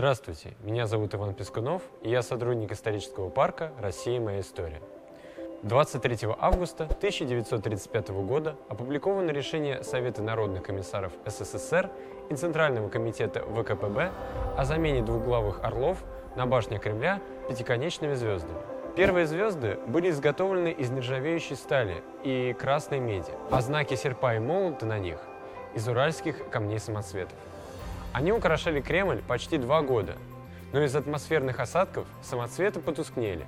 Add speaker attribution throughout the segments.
Speaker 1: Здравствуйте, меня зовут Иван Пескунов, и я сотрудник исторического парка «Россия. Моя история». 23 августа 1935 года опубликовано решение Совета народных комиссаров СССР и Центрального комитета ВКПБ о замене двуглавых орлов на башне Кремля пятиконечными звездами. Первые звезды были изготовлены из нержавеющей стали и красной меди, а знаки серпа и молота на них – из уральских камней самоцветов. Они украшали Кремль почти два года, но из атмосферных осадков самоцветы потускнели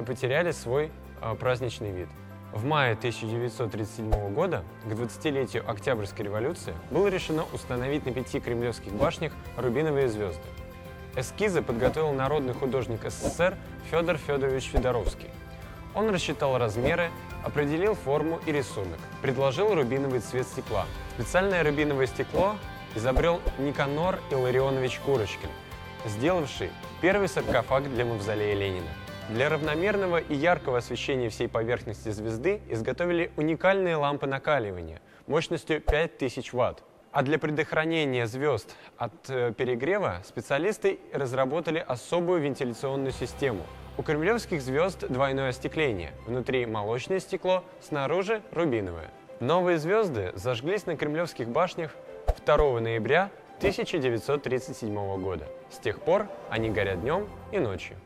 Speaker 1: и потеряли свой э, праздничный вид. В мае 1937 года, к 20-летию Октябрьской революции, было решено установить на пяти кремлевских башнях рубиновые звезды. Эскизы подготовил народный художник СССР Федор Федорович Федоровский. Он рассчитал размеры, определил форму и рисунок, предложил рубиновый цвет стекла. Специальное рубиновое стекло изобрел Никанор Илларионович Курочкин, сделавший первый саркофаг для мавзолея Ленина. Для равномерного и яркого освещения всей поверхности звезды изготовили уникальные лампы накаливания мощностью 5000 Вт. А для предохранения звезд от э, перегрева специалисты разработали особую вентиляционную систему. У кремлевских звезд двойное остекление. Внутри молочное стекло, снаружи рубиновое. Новые звезды зажглись на кремлевских башнях 2 ноября 1937 года. С тех пор они горят днем и ночью.